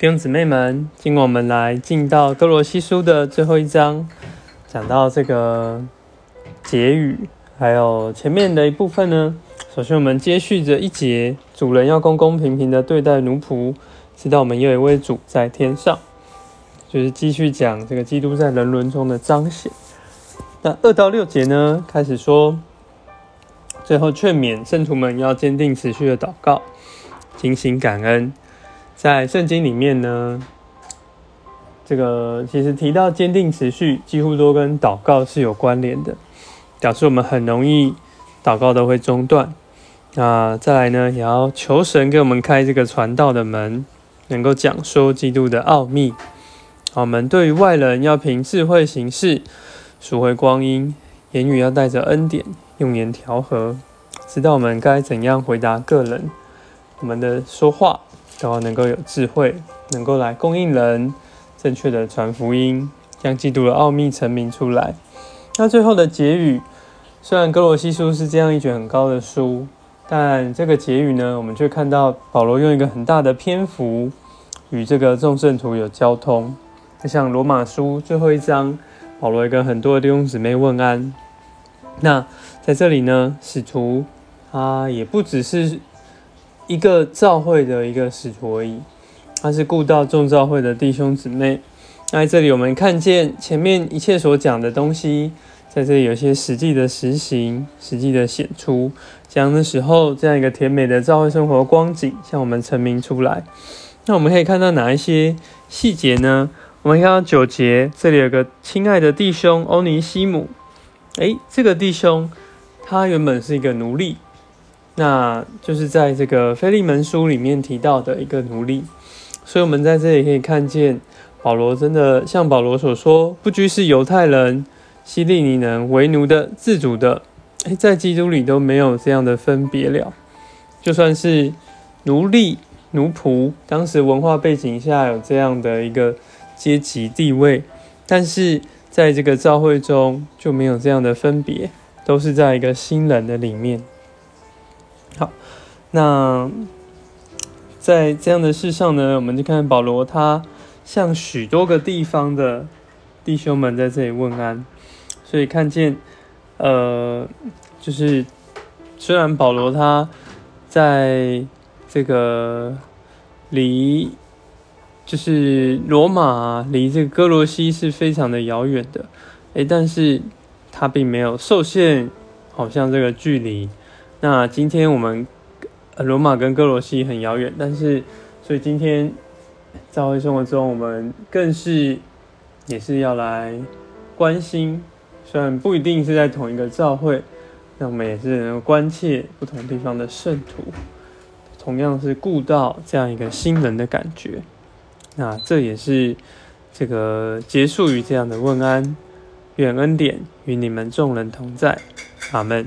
弟兄姊妹们，今晚我们来进到哥罗西书的最后一章，讲到这个结语，还有前面的一部分呢。首先，我们接续着一节，主人要公公平平的对待奴仆，知道我们有一位主在天上，就是继续讲这个基督在人伦中的彰显。那二到六节呢，开始说，最后劝勉圣徒们要坚定持续的祷告，精心感恩。在圣经里面呢，这个其实提到坚定持续，几乎都跟祷告是有关联的，表示我们很容易祷告都会中断。那再来呢，也要求神给我们开这个传道的门，能够讲说基督的奥秘。我们对于外人要凭智慧行事，赎回光阴，言语要带着恩典，用言调和，知道我们该怎样回答个人，我们的说话。都要能够有智慧，能够来供应人正确的传福音，将基督的奥秘成明出来。那最后的结语，虽然哥罗西书是这样一卷很高的书，但这个结语呢，我们却看到保罗用一个很大的篇幅与这个众圣徒有交通。就像罗马书最后一章，保罗跟很多的弟兄姊妹问安。那在这里呢，使徒他也不只是。一个教会的一个使徒而已，他是顾到众教会的弟兄姊妹。那在这里，我们看见前面一切所讲的东西，在这里有些实际的实行，实际的显出。讲的时候，这样一个甜美的教会生活光景向我们成明出来。那我们可以看到哪一些细节呢？我们看到九节，这里有个亲爱的弟兄欧尼西姆。诶，这个弟兄他原本是一个奴隶。那就是在这个腓利门书里面提到的一个奴隶，所以我们在这里可以看见保罗真的像保罗所说，不拘是犹太人、希利尼人、为奴的、自主的，诶，在基督里都没有这样的分别了。就算是奴隶、奴仆，当时文化背景下有这样的一个阶级地位，但是在这个教会中就没有这样的分别，都是在一个新人的里面。好，那在这样的事上呢，我们就看保罗他向许多个地方的弟兄们在这里问安，所以看见，呃，就是虽然保罗他在这个离就是罗马离这个哥罗西是非常的遥远的，诶，但是他并没有受限，好像这个距离。那今天我们罗马跟哥罗西很遥远，但是所以今天在会生活中，我们更是也是要来关心，虽然不一定是在同一个教会，那我们也是能关切不同地方的圣徒，同样是顾到这样一个新人的感觉。那这也是这个结束于这样的问安，愿恩典与你们众人同在，阿门。